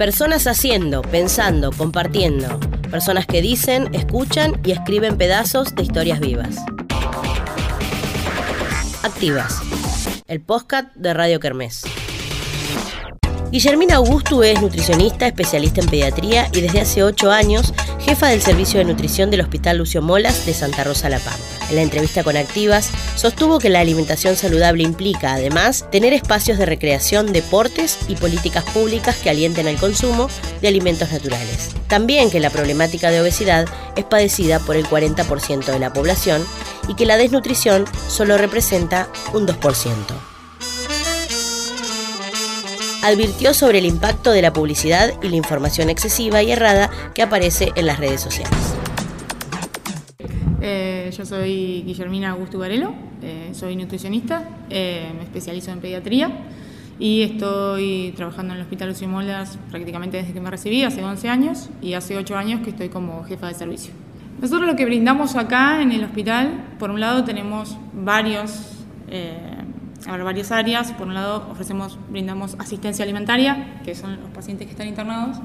Personas haciendo, pensando, compartiendo. Personas que dicen, escuchan y escriben pedazos de historias vivas. Activas. El podcast de Radio Kermés. Guillermina Augusto es nutricionista, especialista en pediatría y desde hace ocho años jefa del servicio de nutrición del Hospital Lucio Molas de Santa Rosa La Pampa. En la entrevista con Activas, sostuvo que la alimentación saludable implica, además, tener espacios de recreación, deportes y políticas públicas que alienten el consumo de alimentos naturales. También que la problemática de obesidad es padecida por el 40% de la población y que la desnutrición solo representa un 2% advirtió sobre el impacto de la publicidad y la información excesiva y errada que aparece en las redes sociales. Eh, yo soy Guillermina Augusto Varelo, eh, soy nutricionista, eh, me especializo en pediatría y estoy trabajando en el Hospital Lucio Molas prácticamente desde que me recibí, hace 11 años, y hace 8 años que estoy como jefa de servicio. Nosotros lo que brindamos acá en el hospital, por un lado tenemos varios Habrá varias áreas. Por un lado, ofrecemos, brindamos asistencia alimentaria, que son los pacientes que están internados,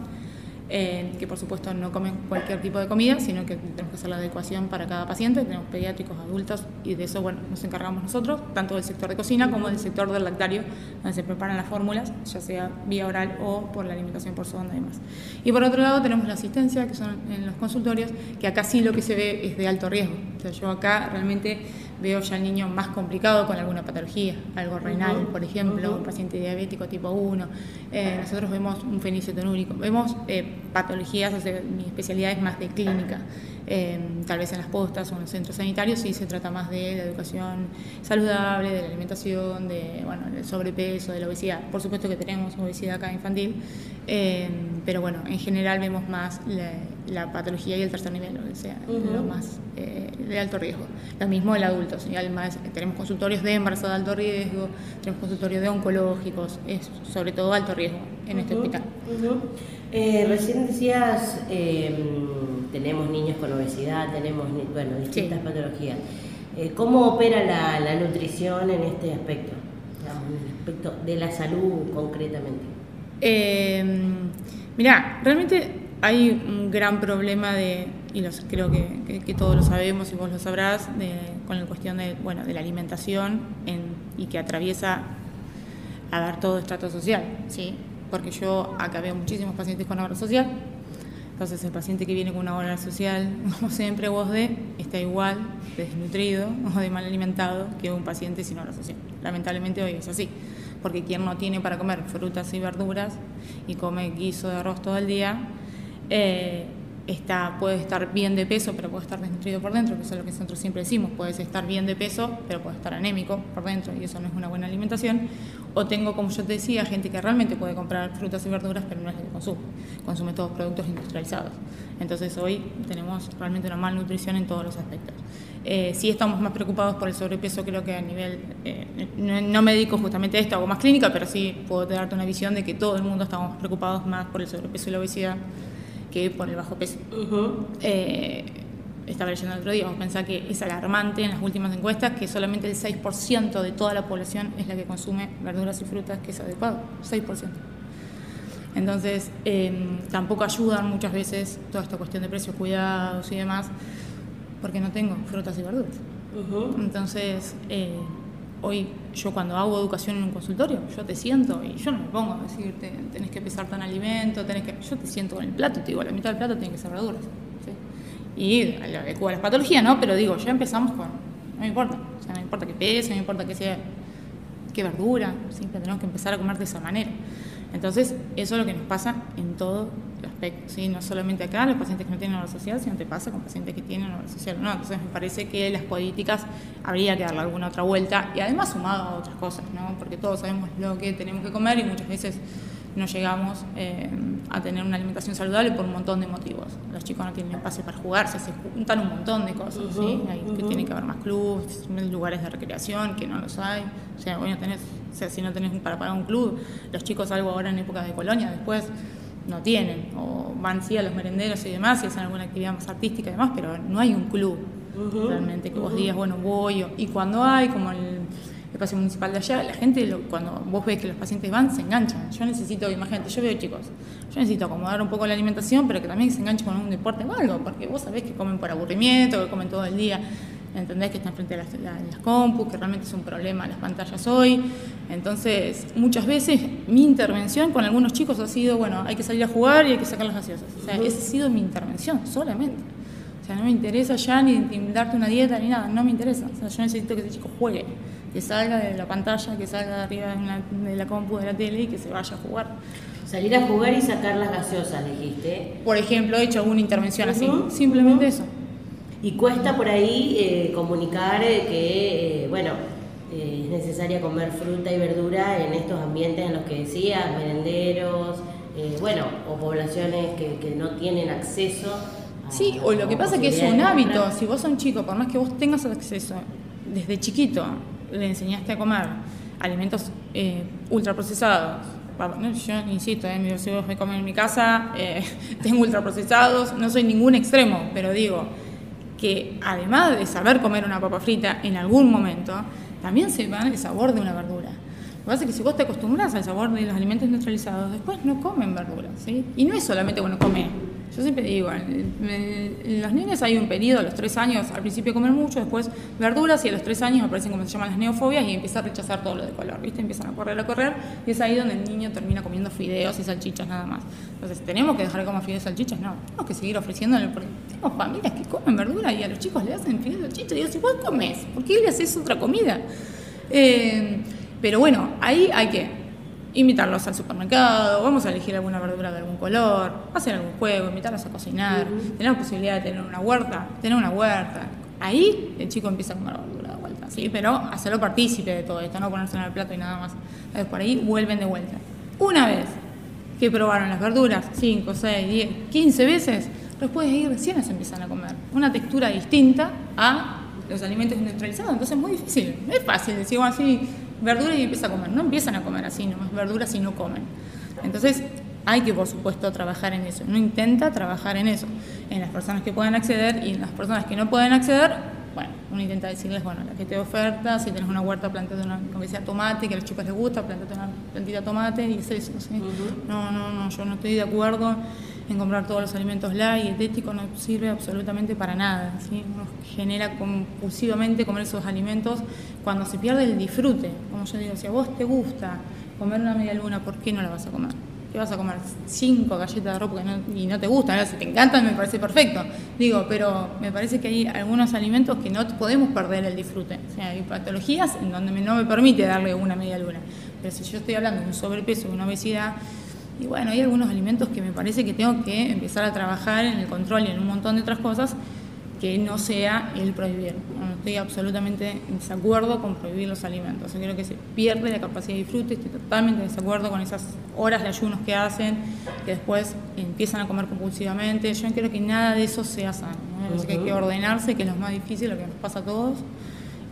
eh, que por supuesto no comen cualquier tipo de comida, sino que tenemos que hacer la adecuación para cada paciente. Tenemos pediátricos, adultos, y de eso bueno, nos encargamos nosotros, tanto del sector de cocina como del sector del lactario, donde se preparan las fórmulas, ya sea vía oral o por la alimentación por sonda y demás. Y por otro lado, tenemos la asistencia, que son en los consultorios, que acá sí lo que se ve es de alto riesgo. O sea, yo acá realmente veo ya el niño más complicado con alguna patología, algo renal, por ejemplo, un paciente diabético tipo 1. Eh, nosotros vemos un fenilcetonúrico, vemos eh, patologías, mi especialidad es más de clínica. Eh, tal vez en las postas o en los centros sanitarios sí se trata más de la educación saludable, de la alimentación, de bueno, del sobrepeso, de la obesidad. Por supuesto que tenemos obesidad acá infantil, pero bueno, en general vemos más la, patología y el tercer nivel, o sea, lo más de alto riesgo. Lo mismo el adulto, además tenemos consultorios de embarazo de alto riesgo, tenemos consultorios de oncológicos, es sobre todo alto riesgo en este hospital. Eh, recién decías, em, tenemos niños con obesidad, tenemos bueno, distintas patologías. Eh, ¿Cómo opera la, nutrición en este aspecto? en el aspecto de la salud concretamente. Eh, Mira, realmente hay un gran problema de y los, creo que, todos lo sabemos y vos lo sabrás, con la cuestión de, bueno, de la alimentación y que atraviesa a dar todo estrato social, ¿sí? Porque yo acá veo muchísimos pacientes con obra social, entonces el paciente que viene con una obra social, como siempre vos de, está igual desnutrido o de mal alimentado que un paciente sin obra social. Lamentablemente hoy es así, porque quien no tiene para comer frutas y verduras y come guiso de arroz todo el día, eh, está, puede estar bien de peso, pero puede estar desnutrido por dentro, que eso es lo que nosotros siempre decimos, puedes estar bien de peso, pero puede estar anémico por dentro, y eso no es una buena alimentación. O tengo, como yo te decía, gente que realmente puede comprar frutas y verduras, pero no es lo que consume, consume todos productos industrializados. Entonces hoy tenemos realmente una malnutrición en todos los aspectos. Eh, sí estamos más preocupados por el sobrepeso, creo que a nivel, eh, no, no, me dedico justamente a esto, hago más clínica, pero sí puedo darte una visión de que todo el mundo estamos preocupados más por el sobrepeso y la obesidad que por el bajo peso. Eh, estaba leyendo el otro día, vamos a pensar que es alarmante en las últimas encuestas que solamente el 6% de toda la población es la que consume verduras y frutas que es adecuado, 6%. Entonces, em, tampoco ayudan muchas veces toda esta cuestión de precios, cuidados y demás, porque no tengo frutas y verduras. Entonces, eh, hoy yo cuando hago educación en un consultorio, yo te siento y yo no me pongo a decirte, tenés que pesar tan alimento, tenés que... Yo te siento con el plato, te digo, la mitad del plato tiene que ser verduras. Y lo adecuo a las patologías, ¿no? Pero digo, ya empezamos con... No importa, o sea, no importa que pese, no importa que sea... qué verdura, siempre tenemos que empezar a comer de esa manera. Entonces, eso es lo que nos pasa en todo el aspecto, ¿sí? no solamente acá, los pacientes que no tienen obra social, sino te pasa con pacientes que tienen obra social. No, entonces me parece que las políticas habría que darle alguna otra vuelta y además sumado a otras cosas, ¿no? porque todos sabemos lo que tenemos que comer y muchas veces no llegamos eh, a tener una alimentación saludable por un montón de motivos. Los chicos no tienen espacio para jugarse, se juntan un montón de cosas, ¿sí? que tiene que haber más clubes, lugares de recreación, que no los hay. O sea, no tenés, o sea, si no tenés para pagar un club, los chicos algo ahora en época de colonia, después no tienen, o van sí a los merenderos y demás, y hacen alguna actividad más artística y demás, pero no hay un club realmente que vos digas, bueno, voy, y cuando hay, como el espacio municipal de allá, la gente, cuando vos ves que los pacientes van, se enganchan. Yo necesito, imagínate, yo veo chicos, yo necesito acomodar un poco la alimentación, pero que también se enganchen con un deporte o algo, porque vos sabés que comen por aburrimiento, que comen todo el día. ¿entendés? Que están frente a las, las compus, que realmente es un problema las pantallas hoy. Entonces, muchas veces mi intervención con algunos chicos ha sido, bueno, hay que salir a jugar y hay que sacar las gaseosas. O sea, esa ha sido mi intervención, solamente. O sea, no me interesa ya ni, darte una dieta ni nada, no me interesa. O sea, yo necesito que ese chico juegue, que salga de la pantalla, que salga de arriba de la, de la compu, de la tele y que se vaya a jugar. Salir a jugar y sacar las gaseosas, dijiste. Por ejemplo, he hecho alguna intervención así, simplemente eso. Y cuesta por ahí eh, comunicar eh, que, eh, bueno, es necesaria comer fruta y verdura en estos ambientes en los que decías, merenderos, bueno, o poblaciones que, no tienen acceso. sí, o lo que pasa es que es un hábito. Si vos sos un chico, por más que vos tengas acceso, desde chiquito le enseñaste a comer alimentos ultraprocesados, yo insisto, eh, si vos me comen en mi casa, tengo ultraprocesados, no soy ningún extremo, pero digo, que además de saber comer una papa frita en algún momento, también sepan el sabor de una verdura. Lo que pasa es que si vos te acostumbras al sabor de los alimentos neutralizados, después no comen verduras, ¿sí? Y no es solamente bueno comer yo siempre digo, en los niños hay un periodo, a los tres años al principio comen mucho, después verduras y a los tres años aparecen como se llaman las neofobias y empieza a rechazar todo lo de color, ¿viste? Empiezan a correr, a correr y es ahí donde el niño termina comiendo fideos y salchichas nada más. Entonces, ¿tenemos que dejar de comer fideos y salchichas? No, tenemos que seguir ofreciéndole, porque tenemos familias que comen verdura y a los chicos le hacen fideos y salchichas digo, si vos comes, ¿por qué le haces otra comida? Eh, pero bueno, ahí hay que invitarlos al supermercado, vamos a elegir alguna verdura de algún color, hacer algún juego, invitarlos a cocinar, tener la posibilidad de tener una huerta, tener una huerta. Ahí el chico empieza a comer verdura de vuelta, ¿sí? pero hacerlo partícipe de todo esto, no ponerse en el plato y nada más. Entonces por ahí vuelven de vuelta. Una vez que probaron las verduras, 5, 6, 10, 15 veces, después de ir recién se empiezan a comer. Una textura distinta a los alimentos industrializados, entonces es muy difícil. No es fácil decir, así, verdura y empieza a comer. No empiezan a comer así, nomás verduras y no comen. Entonces, hay que, por supuesto, trabajar en eso. No intenta trabajar en eso. En las personas que pueden acceder y en las personas que no pueden acceder, bueno, uno intenta decirles, bueno, la que te oferta, si tienes una huerta, plantate una, como decía, tomate, que a los chicos les gusta, plantate una plantita de tomate y es eso. No, no, no, yo no estoy de acuerdo en comprar todos los alimentos light y dietético no sirve absolutamente para nada. ¿sí? Uno genera compulsivamente comer esos alimentos cuando se pierde el disfrute. Como yo digo, si a vos te gusta comer una media luna, ¿por qué no la vas a comer? ¿Qué vas a comer? Cinco galletas de ropa y no te gustan. Si te encantan, me parece perfecto. Digo, pero me parece que hay algunos alimentos que no podemos perder el disfrute. O sea, hay patologías en donde no me permite darle una media luna. Pero si yo estoy hablando de un sobrepeso, de una obesidad, y bueno, hay algunos alimentos que me parece que tengo que empezar a trabajar en el control y en un montón de otras cosas que no sea el prohibir. No estoy absolutamente en desacuerdo con prohibir los alimentos. Yo creo que se pierde la capacidad de disfrute, estoy totalmente en desacuerdo con esas horas de ayunos que hacen, que después empiezan a comer compulsivamente. Yo creo que nada de eso sea sano. hay que ordenarse, que es lo más difícil, lo que nos pasa a todos.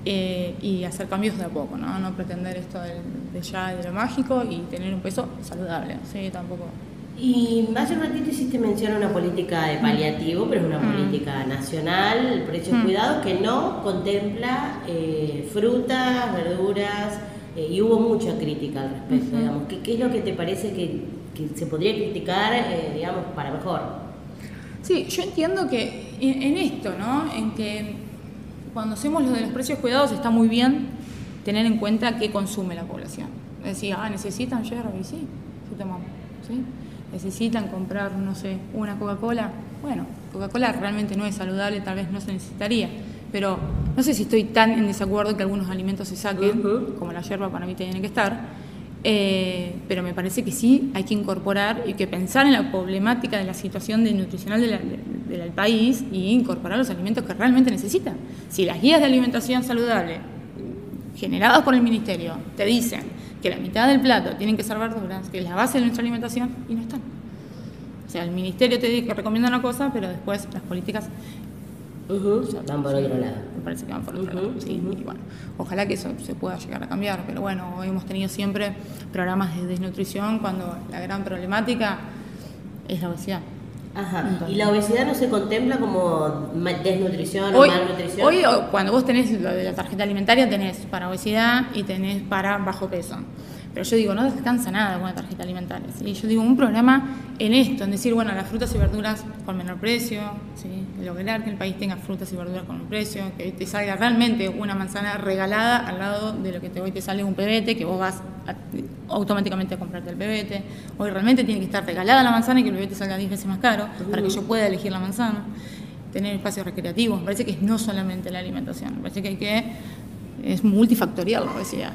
Eh, y hacer cambios de a poco, ¿no? No pretender esto de, ya de lo mágico y tener un peso saludable, ¿sí? Tampoco. Y hace un ratito hiciste mención a una política de paliativo, pero es una mm. política nacional, el precio mm. cuidado, que no contempla eh, frutas, verduras, eh, y hubo mucha crítica al respecto, digamos. ¿Qué, ¿Qué, es lo que te parece que, que se podría criticar, digamos, para mejor? Sí, yo entiendo que en esto, ¿no? En que cuando hacemos lo de los precios cuidados está muy bien tener en cuenta qué consume la población. Es decir, ah, necesitan yerba y sí, sí tomamos, ¿sí? Necesitan comprar, no sé, una Coca-Cola. Bueno, Coca-Cola realmente no es saludable, tal vez no se necesitaría. Pero no sé si estoy tan en desacuerdo que algunos alimentos se saquen, como la yerba para mí tiene que estar. Eh, pero me parece que sí hay que incorporar y que pensar en la problemática de la situación de nutricional del país y incorporar los alimentos que realmente necesita. Si las guías de alimentación saludable generadas por el Ministerio te dicen que la mitad del plato tienen que ser verduras, que es la base de nuestra alimentación, y no están. O sea, el Ministerio te dice que recomienda una cosa, pero después las políticas van por otro lado. Me parece que van por otro lado. Sí, y bueno, ojalá que eso se pueda llegar a cambiar, pero bueno, hemos tenido siempre programas de desnutrición cuando la gran problemática es la obesidad. Ajá. ¿Y la obesidad no se contempla como desnutrición hoy, o malnutrición? Hoy, cuando vos tenés lo de la tarjeta alimentaria, tenés para obesidad y tenés para bajo peso. Pero yo digo, no descansa nada con la tarjeta alimentaria. ¿sí? Yo digo, un programa en esto, en decir, bueno, las frutas y verduras con menor precio, ¿sí? lograr que el país tenga frutas y verduras con menor precio, que te salga realmente una manzana regalada al lado de lo que te, hoy te sale un pebete, que vos vas automáticamente a comprarte el pebete. Hoy realmente tiene que estar regalada la manzana y que el pebete salga 10 veces más caro para que yo pueda elegir la manzana. Tener espacios recreativos, me parece que no solamente la alimentación, me parece que hay que es multifactorial la obesidad.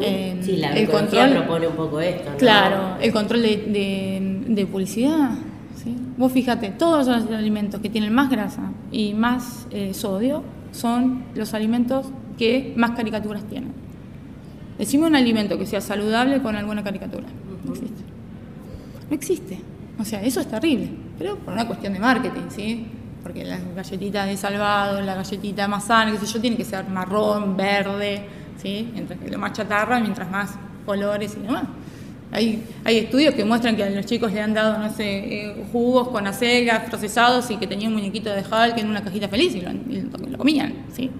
Eh, sí, la el control propone un poco esto. ¿no? Claro, el control de, de, publicidad. ¿sí? Vos fíjate, todos los alimentos que tienen más grasa y más eh, sodio son los alimentos que más caricaturas tienen. Decime un alimento que sea saludable con alguna caricatura. No existe. No existe. O sea, eso es terrible, pero por una cuestión de marketing, ¿sí? Porque las galletitas de salvado, la galletita más sana, qué sé yo, tiene que ser marrón, verde, ¿sí? Mientras que lo más chatarra, mientras más colores y demás. Hay, hay estudios que muestran que a los chicos le han dado, no sé, eh, jugos con acelgas procesados y que tenían un muñequo de Hulk en una cajita feliz y lo, comían, ¿sí?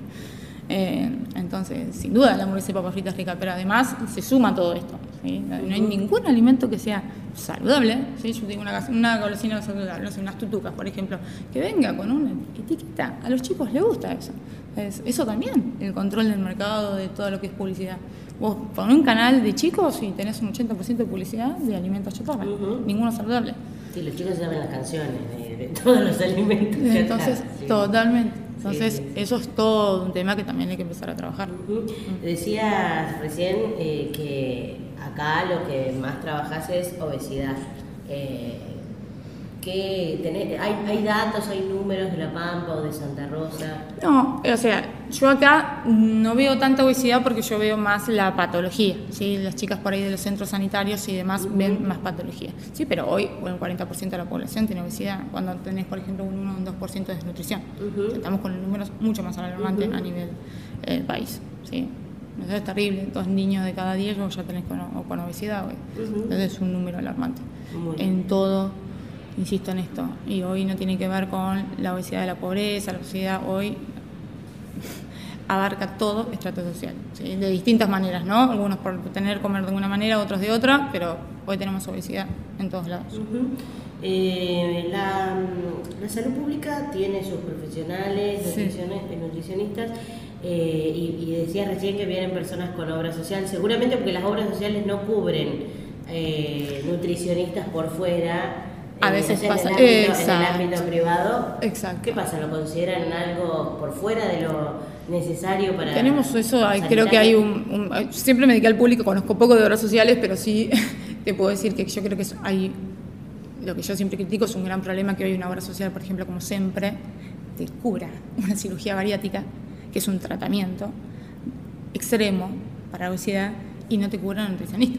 Eh, entonces, sin duda la hamburguesa de papas fritas rica, pero además se suma todo esto. No hay ningún alimento que sea saludable. ¿sí? Yo tengo una, una golosina saludable, no sé, unas tutucas, por ejemplo, que venga con una etiqueta. A los chicos les gusta eso. eso también, el control del mercado, de todo lo que es publicidad. Vos con un canal de chicos y tenés un 80% de publicidad de alimentos chatarra, ninguno saludable. Sí, los chicos saben las canciones de, todos los alimentos. Entonces, totalmente. Entonces, eso es todo un tema que también hay que empezar a trabajar. Decías recién eh, que acá lo que más trabajas es obesidad. Eh, ¿Qué hay, ¿Hay datos, hay números de La Pampa o de Santa Rosa? No, o sea, yo acá no veo tanta obesidad porque yo veo más la patología, ¿sí? Las chicas por ahí de los centros sanitarios y demás ven más patología. Sí, pero hoy el 40% de la población tiene obesidad cuando tenés, por ejemplo, un 1 o un 2% de desnutrición. estamos con números mucho más alarmantes a nivel del país, ¿sí? Eso es terrible, dos niños de cada 10 ya tenés con, con obesidad hoy. Entonces es un número alarmante. En todo insisto en esto, y hoy no tiene que ver con la obesidad de la pobreza, la obesidad hoy abarca todo estrato social, de distintas maneras, ¿no? Algunos por tener comer de una manera, otros de otra, pero hoy tenemos obesidad en todos lados. Eh, la, salud pública tiene sus profesionales, nutricionistas, eh, y, y decías recién que vienen personas con obra social, seguramente porque las obras sociales no cubren eh, nutricionistas por fuera, a veces pasa. En el, ámbito, en el ámbito privado. Exacto. ¿Qué pasa? ¿Lo consideran algo por fuera de lo necesario para.? Tenemos eso, creo que hay un, Siempre me dediqué al público, conozco poco de obras sociales, pero sí te puedo decir que yo creo que hay. Lo que yo siempre critico es un gran problema que hoy una obra social, por ejemplo, como siempre, te cura una cirugía bariátrica, que es un tratamiento extremo para la obesidad, y no te cura un nutricionista.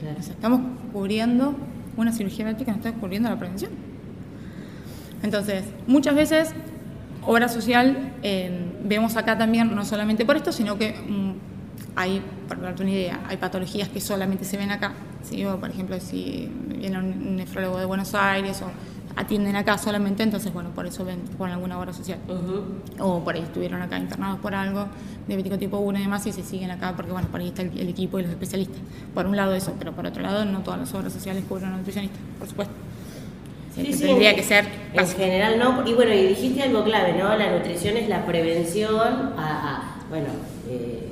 Claro. O sea, estamos cubriendo una cirugía bariátrica no está ocurriendo la prevención. Entonces, muchas veces, obra social, eh, vemos acá también, no solamente por esto, sino que mm, hay, para darte una idea, hay patologías que solamente se ven acá. ¿sí? por ejemplo, si viene un nefrólogo de Buenos Aires o atienden acá solamente, entonces, bueno, por eso ven con alguna obra social. O por ahí estuvieron acá internados por algo, diabético tipo 1 y demás, y se siguen acá porque, bueno, por ahí está el, equipo y los especialistas. Por un lado eso, pero por otro lado, no todas las obras sociales cubren a nutricionistas, por supuesto. Sí, tendría que ser. En general no. Y bueno, y dijiste algo clave, ¿no? La nutrición es la prevención a, bueno, eh,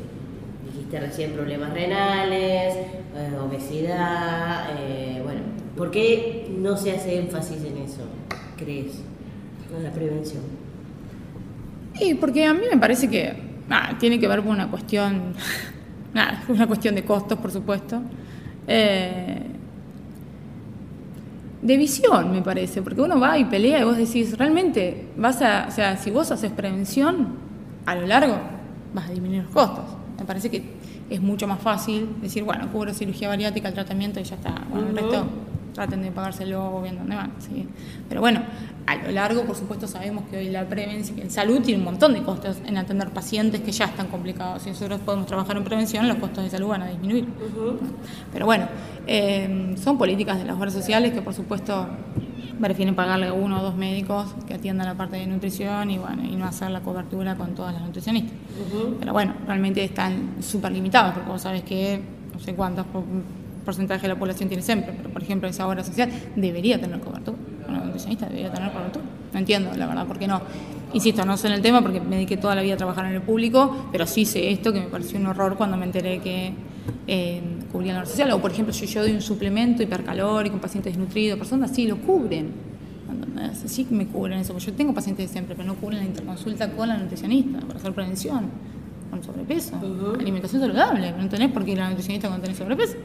dijiste recién problemas renales, eh, obesidad, eh, bueno, ¿Por qué no se hace énfasis en crees, en la prevención? Y porque a mí me parece que tiene que ver con una cuestión, nada, una cuestión de costos, por supuesto. Eh, de visión, me parece, porque uno va y pelea y vos decís, realmente vas a, o sea, si vos haces prevención, a lo largo vas a disminuir los costos. Me parece que es mucho más fácil decir, bueno, cubro cirugía bariátrica, el tratamiento y ya está. Bueno, el resto traten de pagárselo viendo dónde van. ¿sí? Pero bueno, a lo largo, por supuesto, sabemos que hoy la prevención, en salud tiene un montón de costos en atender pacientes que ya están complicados. Si nosotros podemos trabajar en prevención, los costos de salud van a disminuir. Pero bueno, eh, son políticas de las obras sociales que, por supuesto, prefieren pagarle a uno o dos médicos que atiendan la parte de nutrición y bueno, y no hacer la cobertura con todas las nutricionistas. Pero bueno, realmente están súper limitados, porque vos sabés que no sé cuántos porcentaje de la población tiene siempre, pero por ejemplo esa obra social debería tener cobertura, una nutricionista debería tener cobertura. No entiendo, la verdad, por qué no. Insisto, no sé en el tema porque me dediqué toda la vida a trabajar en el público, pero sí sé esto que me pareció un horror cuando me enteré que eh, cubrían la obra social. O por ejemplo, si yo doy un suplemento hipercalórico, un paciente desnutrido, personas sí lo cubren. Sí me cubren eso, porque yo tengo pacientes de siempre, pero no cubren la interconsulta con la nutricionista para hacer prevención con sobrepeso. Alimentación saludable, no tenés por qué ir a la nutricionista cuando tenés sobrepeso.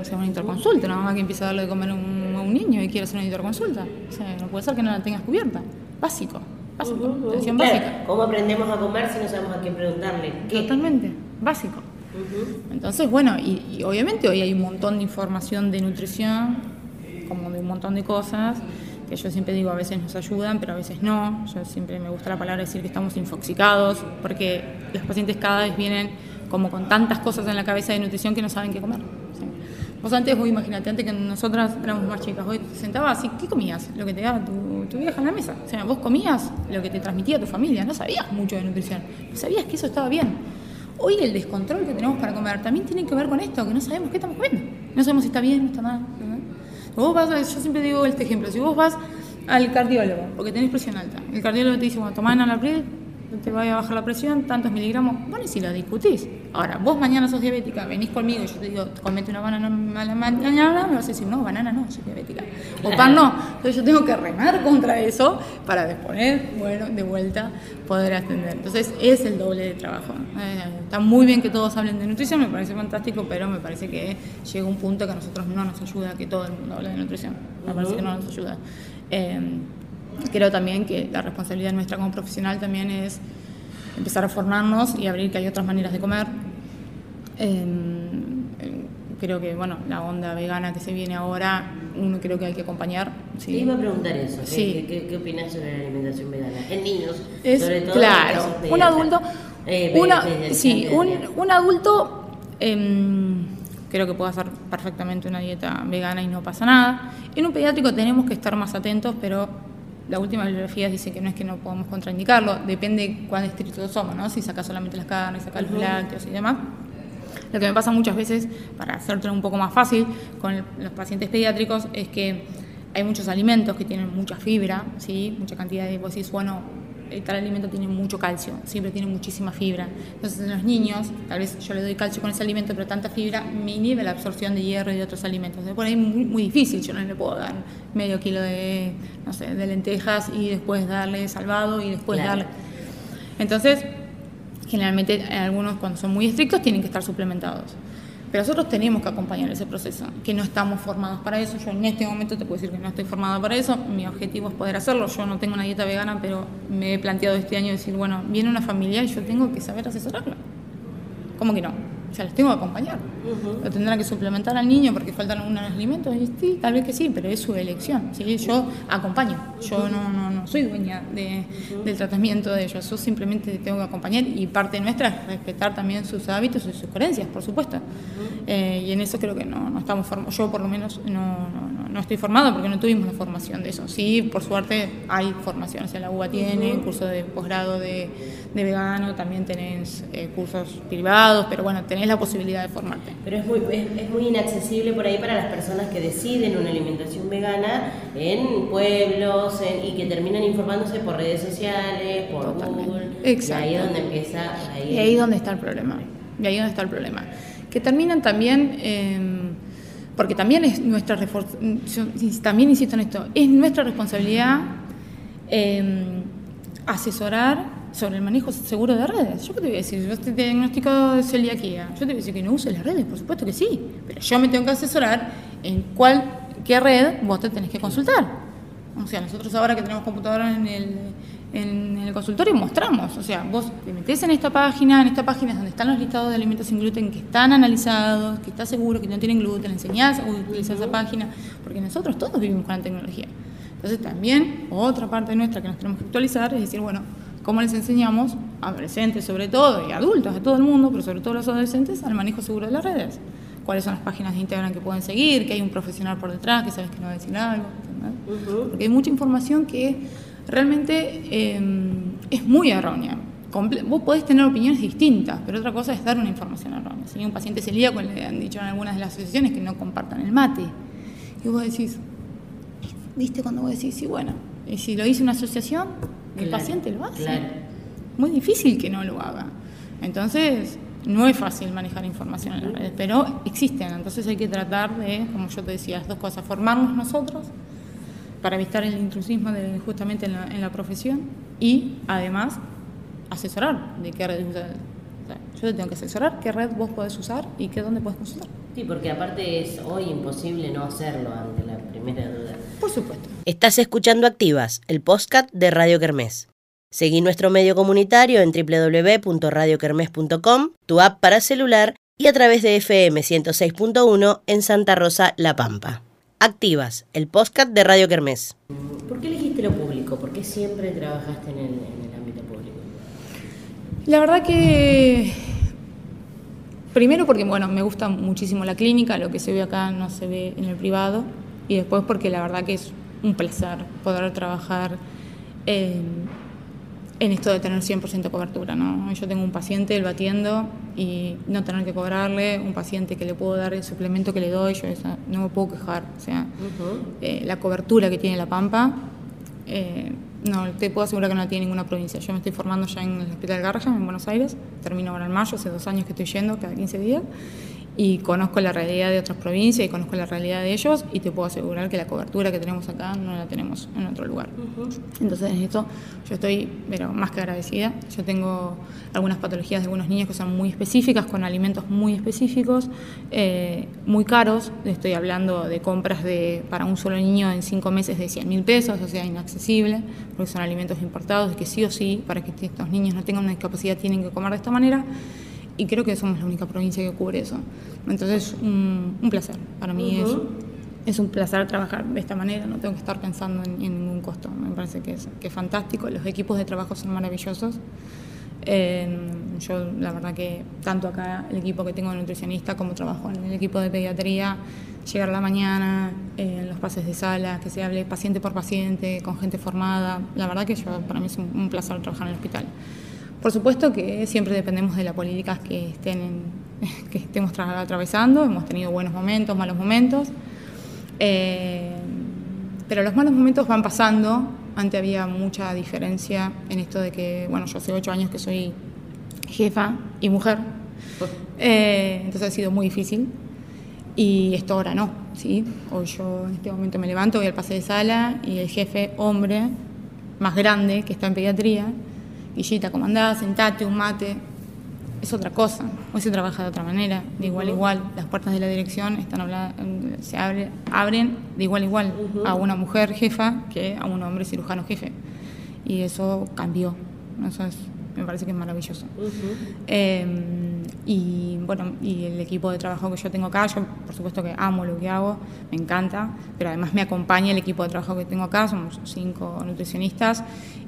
O sea, una interconsulta, una mamá que empieza a darle de comer a un, niño y quiere hacer una interconsulta. O sea, no puede ser que no la tengas cubierta. Básico, básico, atención básica. ¿Cómo aprendemos a comer si no sabemos a quién preguntarle? Totalmente, básico. Entonces, bueno, y, obviamente hoy hay un montón de información de nutrición, como de un montón de cosas, que yo siempre digo a veces nos ayudan, pero a veces no. Yo siempre me gusta la palabra decir que estamos infoxicados, porque los pacientes cada vez vienen como con tantas cosas en la cabeza de nutrición que no saben qué comer. Vos antes, vos imagínate, antes que nosotras éramos más chicas, vos te sentabas y ¿qué comías? Lo que te daba tu, tu vieja en la mesa. O sea, vos comías lo que te transmitía tu familia, no sabías mucho de nutrición, no sabías que eso estaba bien. Hoy el descontrol que tenemos para comer también tiene que ver con esto, que no sabemos qué estamos comiendo. No sabemos si está bien o está mal. Vos vas, yo siempre digo este ejemplo, si vos vas al cardiólogo, porque tenés presión alta, el cardiólogo te dice, bueno, toma Analapril, te vaya a bajar la presión, tantos miligramos, bueno, y si lo discutís. Ahora, vos mañana sos diabética, venís conmigo y yo te digo, comete una banana mañana, me vas a decir, no, banana no, soy diabética. O pan no. Entonces yo tengo que remar contra eso para después, bueno, de vuelta poder atender. Entonces es el doble de trabajo. Eh, está muy bien que todos hablen de nutrición, me parece fantástico, pero me parece que llega un punto que a nosotros no nos ayuda que todo el mundo hable de nutrición. Me parece que no nos ayuda. Eh, creo también que la responsabilidad nuestra como profesional también es empezar a formarnos y abrir que hay otras maneras de comer. Em, creo que, bueno, la onda vegana que se viene ahora, uno creo que hay que acompañar. Sí. Te iba a preguntar eso, ¿qué, qué, opinas sobre la alimentación vegana? En niños, sobre todo. Claro, un adulto, eh, sí, un, un adulto creo que puede hacer perfectamente una dieta vegana y no pasa nada. En un pediátrico tenemos que estar más atentos, pero la última bibliografía dice que no es que no podemos contraindicarlo, depende cuán estrictos somos, ¿no? Si sacas solamente las carnes, sacas los lácteos y demás. Lo que me pasa muchas veces, para hacértelo un poco más fácil, con los pacientes pediátricos, es que hay muchos alimentos que tienen mucha fibra, ¿sí? mucha cantidad de, vos decís, bueno, tal alimento tiene mucho calcio, siempre tiene muchísima fibra. Entonces en los niños, tal vez yo le doy calcio con ese alimento, pero tanta fibra me inhibe la absorción de hierro y de otros alimentos. Por ahí es muy, muy difícil, yo no le puedo dar medio kilo de, no sé, de lentejas y después darle salvado y después darle... Entonces, generalmente algunos cuando son muy estrictos tienen que estar suplementados. Pero nosotros tenemos que acompañar ese proceso, que no estamos formados para eso. Yo en este momento te puedo decir que no estoy formada para eso. Mi objetivo es poder hacerlo. Yo no tengo una dieta vegana, pero me he planteado este año decir, bueno, viene una familia y yo tengo que saber asesorarla. ¿Cómo que no? O sea, les tengo que acompañar. Lo tendrán que suplementar al niño porque faltan algunos alimentos. Y sí, tal vez que sí, pero es su elección. ¿sí? Yo acompaño. Yo no, no, no soy dueña de, del tratamiento de ellos. Yo simplemente tengo que acompañar y parte nuestra es respetar también sus hábitos y sus creencias, por supuesto. Eh, y en eso creo que no, no estamos formados. Yo, por lo menos, no, no, no, estoy formada porque no tuvimos la formación de eso. Sí, por suerte hay formación. O sea, la UBA tiene curso de posgrado de, de, vegano, también tenés eh, cursos privados, pero bueno, tenés la posibilidad de formarte. Pero es muy, es, muy inaccesible por ahí para las personas que deciden una alimentación vegana en pueblos y que terminan informándose por redes sociales, por Google. Exacto. Y ahí es donde empieza. Ahí y ahí es donde está el problema. Y ahí es donde está el problema. Que terminan también. Em, porque también es nuestra también insisto en esto, es nuestra responsabilidad eh, asesorar sobre el manejo seguro de redes. ¿Yo qué te voy a decir? Yo estoy diagnosticado de celiaquía. Yo te voy a decir que no uses las redes, por supuesto que sí. Pero yo me tengo que asesorar en cuál, qué red vos te tenés que consultar. O sea, nosotros ahora que tenemos computadora en el, en el consultorio mostramos. O sea, vos te metés en esta página, en esta página es donde están los listados de alimentos sin gluten que están analizados, que está seguro que no tienen gluten, enseñás a utilizar esa página, porque nosotros todos vivimos con la tecnología. Entonces también otra parte nuestra que nos tenemos que actualizar es decir, bueno, cómo les enseñamos, a adolescentes sobre todo, y adultos, a todo el mundo, pero sobre todo a los adolescentes, al manejo seguro de las redes. Cuáles son las páginas de Instagram que pueden seguir, que hay un profesional por detrás, que sabes que no va a decir algo. Porque hay mucha información que realmente eh, es muy errónea. Vos podés tener opiniones distintas, pero otra cosa es dar una información errónea. Si un paciente celíaco le han dicho en algunas de las asociaciones que no compartan el mate. Y vos decís, ¿viste cuando vos decís, sí, bueno, y si lo dice una asociación, el paciente lo hace? Claro. Muy difícil que no lo haga. Entonces, no es fácil manejar información en las redes, pero existen. Entonces hay que tratar de, como yo te decía, las dos cosas, formarnos nosotros para evitar el intrusismo de, justamente en la, en la profesión y además asesorar de qué red usar. yo te tengo que asesorar qué red vos podés usar y qué dónde podés consultar. Sí, porque aparte es hoy imposible no hacerlo ante la primera duda. Por supuesto. Estás escuchando Activas, el podcast de Radio Kermés. Seguí nuestro medio comunitario en www.radiokermes.com, tu app para celular y a través de FM 106.1 en Santa Rosa, La Pampa. Activas, el podcast de Radio Kermés. ¿Por qué elegiste lo público? ¿Por qué siempre trabajaste en el, ámbito público? La verdad que primero porque bueno, me gusta muchísimo la clínica, lo que se ve acá no se ve en el privado y después porque la verdad que es un placer poder trabajar en en esto de tener 100% cobertura. ¿no? Yo tengo un paciente, el batiendo, y no tener que cobrarle, un paciente que le puedo dar el suplemento que le doy, yo no me puedo quejar. O sea, eh, la cobertura que tiene La Pampa, eh, no, te puedo asegurar que no la tiene ninguna provincia. Yo me estoy formando ya en el Hospital Garrahan, en Buenos Aires, termino ahora en mayo, hace dos años que estoy yendo cada 15 días, y conozco la realidad de otras provincias y conozco la realidad de ellos y te puedo asegurar que la cobertura que tenemos acá no la tenemos en otro lugar. Entonces en esto yo estoy pero más que agradecida. Yo tengo algunas patologías de algunos niños que son muy específicas, con alimentos muy específicos, eh, muy caros. Estoy hablando de compras de, para un solo niño en cinco meses de 100 mil pesos, o sea, inaccesible, porque son alimentos importados que sí o sí, para que estos niños no tengan una discapacidad, tienen que comer de esta manera y creo que somos la única provincia que cubre eso. Entonces, un, un placer. Para mí es, es un placer trabajar de esta manera, no tengo que estar pensando en, ningún costo. Me parece que es, que es fantástico. Los equipos de trabajo son maravillosos. yo, la verdad que tanto acá el equipo que tengo de nutricionista como trabajo en el equipo de pediatría, llegar a la mañana, en los pases de sala, que se hable paciente por paciente, con gente formada, la verdad que yo, para mí es un placer trabajar en el hospital. Por supuesto que siempre dependemos de las políticas que, estén que estemos atravesando, hemos tenido buenos momentos, malos momentos, eh, pero los malos momentos van pasando, antes había mucha diferencia en esto de que, bueno, yo hace ocho años que soy jefa y mujer, eh, entonces ha sido muy difícil. Y esto ahora no, ¿sí? Hoy yo en este momento me levanto, voy al pase de sala y el jefe, hombre, más grande, que está en pediatría, Guillita, ¿cómo andás? Sentate, un mate. Es otra cosa. Hoy se trabaja de otra manera, de igual a igual. Las puertas de la dirección están se abre, abren de igual a igual a una mujer jefa que a un hombre cirujano jefe. Y eso cambió. Eso me parece que es maravilloso. Em, y bueno, y el equipo de trabajo que yo tengo acá, yo por supuesto que amo lo que hago, me encanta, pero además me acompaña el equipo de trabajo que tengo acá, somos cinco nutricionistas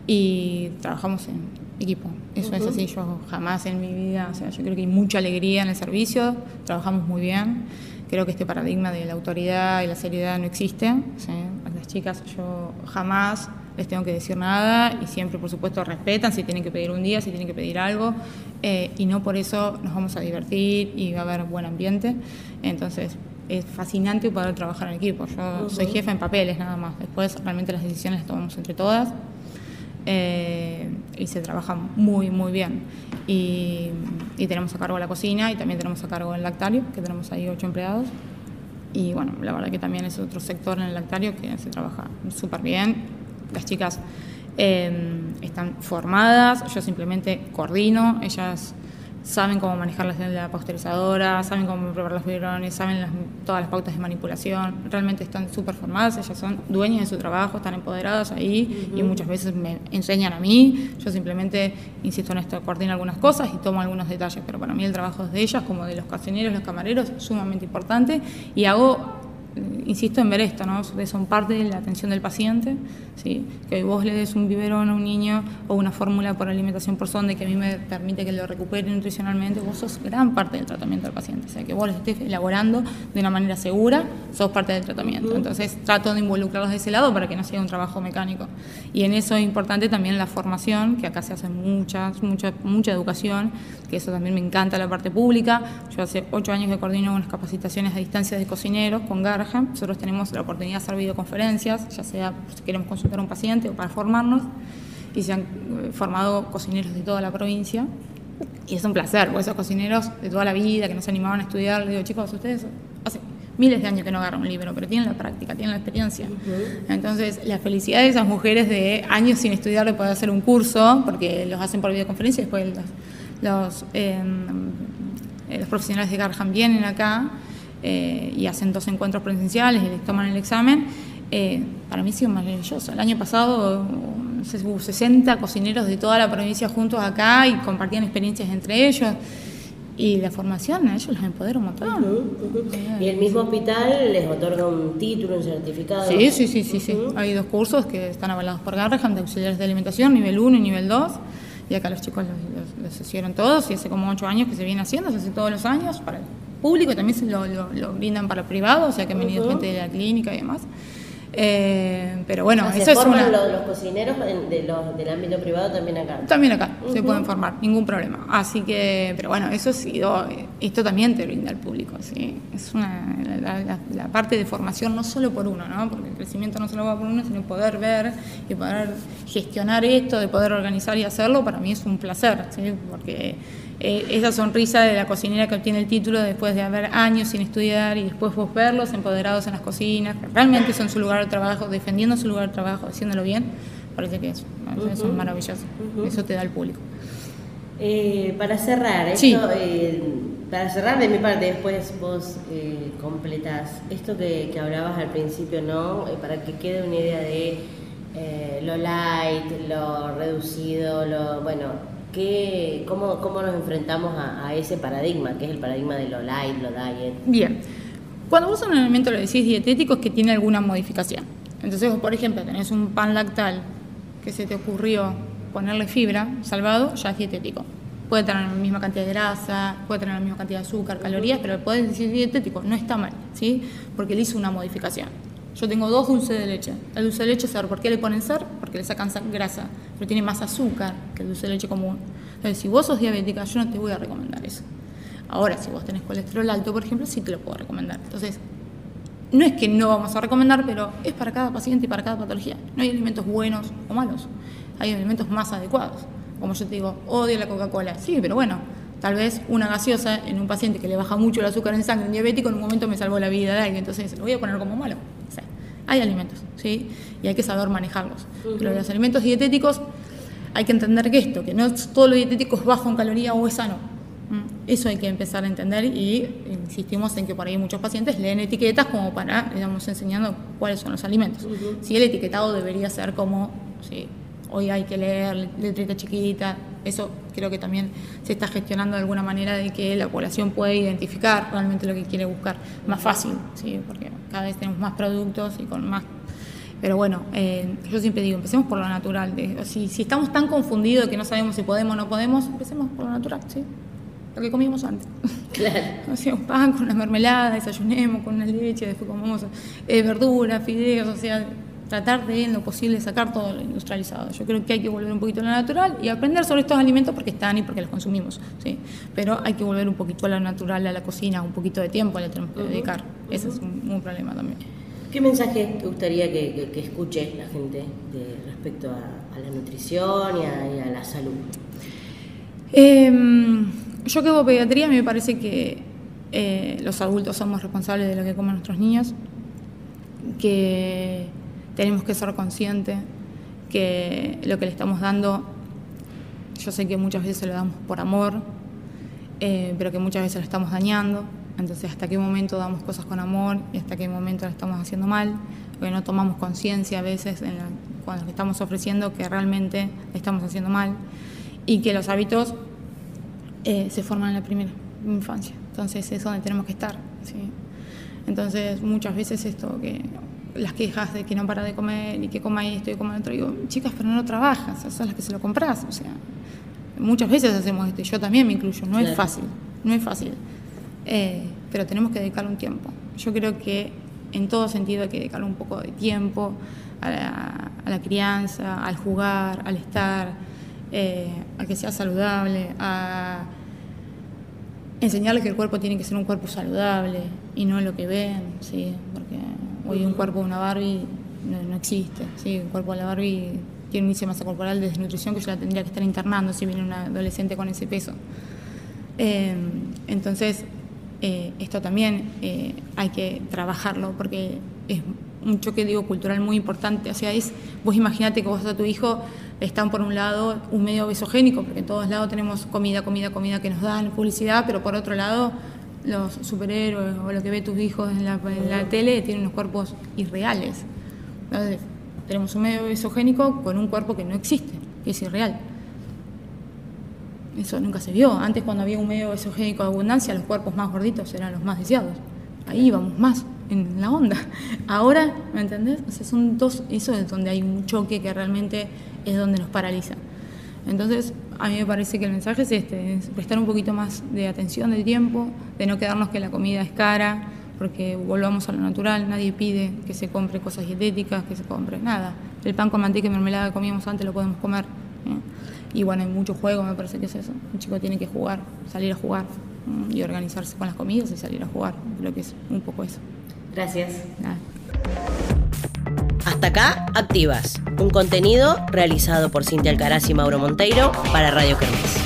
y trabajamos en equipo. Eso es así, yo jamás en mi vida, o sea, yo creo que hay mucha alegría en el servicio, trabajamos muy bien. Creo que este paradigma de la autoridad y la seriedad no existe. A las chicas yo jamás les tengo que decir nada y siempre, por supuesto, respetan si tienen que pedir un día, si tienen que pedir algo, eh, y no por eso nos vamos a divertir y va a haber buen ambiente. Entonces, es fascinante poder trabajar en equipo. Yo soy jefa en papeles nada más. Después, realmente las decisiones las tomamos entre todas eh, y se trabaja muy, muy bien. Y, tenemos a cargo la cocina y también tenemos a cargo el lactario, que tenemos ahí ocho empleados. Y bueno, la verdad que también es otro sector en el lactario que se trabaja súper bien. Las chicas eh, están formadas, yo simplemente coordino, ellas saben cómo manejar la pasteurizadora, saben cómo preparar los biberones, saben todas las pautas de manipulación, realmente están súper formadas, ellas son dueñas de su trabajo, están empoderadas ahí y muchas veces me enseñan a mí, yo simplemente insisto en esto, coordino algunas cosas y tomo algunos detalles, pero para mí el trabajo de ellas, como de los cocineros, los camareros, es sumamente importante y hago insisto en ver esto, ¿no? Son parte de la atención del paciente, ¿sí? Que vos le des un biberón a un niño o una fórmula por alimentación por sonda que a mí me permite que lo recupere nutricionalmente, vos sos gran parte del tratamiento del paciente. O sea, que vos lo estés elaborando de una manera segura, sos parte del tratamiento. Entonces, trato de involucrarlos de ese lado para que no sea un trabajo mecánico. Y en eso es importante también la formación, que acá se hace muchas, mucha, mucha educación, que eso también me encanta la parte pública. Yo hace ocho años que coordino unas capacitaciones a distancia de cocineros con Garja. Nosotros tenemos la oportunidad de hacer videoconferencias, ya sea si queremos consultar a un paciente o para formarnos. Y se han eh, formado cocineros de toda la provincia. Y es un placer, porque esos cocineros de toda la vida que nos animaban a estudiar, le digo, chicos, ustedes hace miles de años que no agarran un libro, pero tienen la práctica, tienen la experiencia. Entonces, la felicidad de esas mujeres de años sin estudiar de poder hacer un curso, porque los hacen por videoconferencia y después los, los, eh, los profesionales de Garham vienen acá eh, y hacen dos encuentros presenciales y les toman el examen, eh, para mí ha sido maravilloso. El año pasado hubo 60 cocineros de toda la provincia juntos acá y compartían experiencias entre ellos. Y la formación a ellos los empodera un montón. ¿Y el mismo hospital les otorga un título, un certificado? Sí, sí, sí, sí, sí. Hay dos cursos que están avalados por Garrahan de auxiliares de alimentación, nivel 1 y nivel 2 y acá los chicos los, hicieron todos y hace como ocho años que se viene haciendo, se hace todos los años para el público y también se lo, lo, brindan para el privado, o sea que han venido gente de la clínica y demás. Eh, pero bueno, eso es una... Los, los cocineros de los, del ámbito privado también acá. También acá, se pueden formar, ningún problema. Así que, pero bueno, eso ha sido, esto también te brinda al público, ¿sí? Es una, la, parte de formación no solo por uno, ¿no? Porque el crecimiento no solo va por uno, sino poder ver y poder gestionar esto, de poder organizar y hacerlo, para mí es un placer, ¿sí? Porque eh, esa sonrisa de la cocinera que obtiene el título después de haber años sin estudiar y después vos verlos empoderados en las cocinas, realmente son su lugar de trabajo, defendiendo su lugar de trabajo, haciéndolo bien, parece que es, eso es maravilloso. Eso te da el público. Eh, para cerrar, esto, eh, para cerrar de mi parte, después vos completas esto que, que, hablabas al principio, ¿no? para que quede una idea de lo light, lo reducido, lo bueno ¿Qué, cómo, ¿Cómo nos enfrentamos a, ese paradigma, que es el paradigma de lo light, lo diet? Bien. Cuando vos a un alimento le decís dietético es que tiene alguna modificación. Entonces, por ejemplo, tenés un pan lactal que se te ocurrió ponerle fibra, salvado, ya es dietético. Puede tener la misma cantidad de grasa, puede tener la misma cantidad de azúcar, calorías, pero puedes decir dietético, no está mal, ¿sí? Porque le hizo una modificación. Yo tengo dos dulces de leche. El dulce de leche, ¿saber por qué le ponen ser? Porque le sacan grasa, pero tiene más azúcar que el dulce de leche común. Entonces, si vos sos diabética, yo no te voy a recomendar eso. Ahora, si vos tenés colesterol alto, por ejemplo, sí te lo puedo recomendar. Entonces, no es que no vamos a recomendar, pero es para cada paciente y para cada patología. No hay alimentos buenos o malos. Hay alimentos más adecuados. Como yo te digo, odio la Coca-Cola. Sí, pero bueno, tal vez una gaseosa en un paciente que le baja mucho el azúcar en sangre, en diabético, en un momento me salvó la vida de alguien. Entonces, lo voy a poner como malo hay alimentos, ¿sí? Y hay que saber manejarlos. Pero los alimentos dietéticos hay que entender que esto, que no todo lo dietético es bajo en caloría o es sano. Eso hay que empezar a entender y insistimos en que por ahí muchos pacientes leen etiquetas como para, le vamos enseñando cuáles son los alimentos. Si el etiquetado debería ser como, ¿sí? hoy hay que leer letrita chiquita, eso creo que también se está gestionando de alguna manera de que la población pueda identificar realmente lo que quiere buscar más fácil, ¿sí? porque cada vez tenemos más productos y con más... Pero bueno, eh, yo siempre digo, empecemos por lo natural. si, si estamos tan confundidos que no sabemos si podemos o no podemos, empecemos por lo natural, ¿sí? Lo que comimos antes. Claro. Hacíamos pan con una mermelada, desayunemos con una leche, después comemos eh, verduras, fideos, o sea, tratar de en lo posible sacar todo lo industrializado. Yo creo que hay que volver un poquito a lo natural y aprender sobre estos alimentos porque están y porque los consumimos, ¿sí? pero hay que volver un poquito a lo natural, a la cocina, un poquito de tiempo le tenemos que dedicar. Ese es un, problema también. ¿Qué mensaje te gustaría que, escuche la gente respecto a, la nutrición y a, la salud? Em, yo que hago pediatría me parece que eh, los adultos somos responsables de lo que comen nuestros niños, que tenemos que ser conscientes que lo que le estamos dando, yo sé que muchas veces lo damos por amor, eh, pero que muchas veces lo estamos dañando. Entonces, ¿hasta qué momento damos cosas con amor y hasta qué momento lo estamos haciendo mal? Porque no tomamos conciencia a veces en cuando le estamos ofreciendo que realmente le estamos haciendo mal y que los hábitos eh, se forman en la primera infancia. Entonces, es donde tenemos que estar. Entonces, muchas veces esto que las quejas de que no para de comer y que coma esto y coma otro, digo, chicas, pero no trabajas, son las que se lo compras, o sea, muchas veces hacemos esto, y yo también me incluyo, no es fácil, no es fácil, eh, pero tenemos que dedicarle un tiempo. Yo creo que en todo sentido hay que dedicarle un poco de tiempo a la, crianza, al jugar, al estar, eh, a que sea saludable, a enseñarles que el cuerpo tiene que ser un cuerpo saludable y no lo que ven, ¿sí? porque hoy un cuerpo de una Barbie no, existe, ¿sí? el cuerpo de la Barbie tiene un índice de masa corporal de desnutrición que yo la tendría que estar internando si viene una adolescente con ese peso. Eh, entonces, eh, esto también eh, hay que trabajarlo porque es un choque digo cultural muy importante. O sea, es, vos imagínate que vos a tu hijo están por un lado un medio besogénico, porque en todos lados tenemos comida, comida, comida que nos dan, publicidad, pero por otro lado los superhéroes o lo que ve tus hijos en la, tele tienen unos cuerpos irreales. Entonces, tenemos un medio besogénico con un cuerpo que no existe, que es irreal. Eso nunca se vio. Antes cuando había un medio besogénico de abundancia, los cuerpos más gorditos eran los más deseados. Ahí íbamos más en la onda. Ahora, ¿me entendés? O sea, son dos, eso es donde hay un choque que realmente es donde nos paraliza. Entonces, a mí me parece que el mensaje es este, es prestar un poquito más de atención, de tiempo, de no quedarnos que la comida es cara, porque volvamos a lo natural, nadie pide que se compre cosas dietéticas, que se compre nada. El pan con manteca y mermelada que comíamos antes lo podemos comer. ¿eh? Y bueno, hay mucho juego, me parece que es eso. Un chico tiene que jugar, salir a jugar y organizarse con las comidas y salir a jugar. Creo que es un poco eso. Gracias. Hasta acá, Activas, un contenido realizado por Cintia Alcaraz y Mauro Monteiro para Radio Kermés.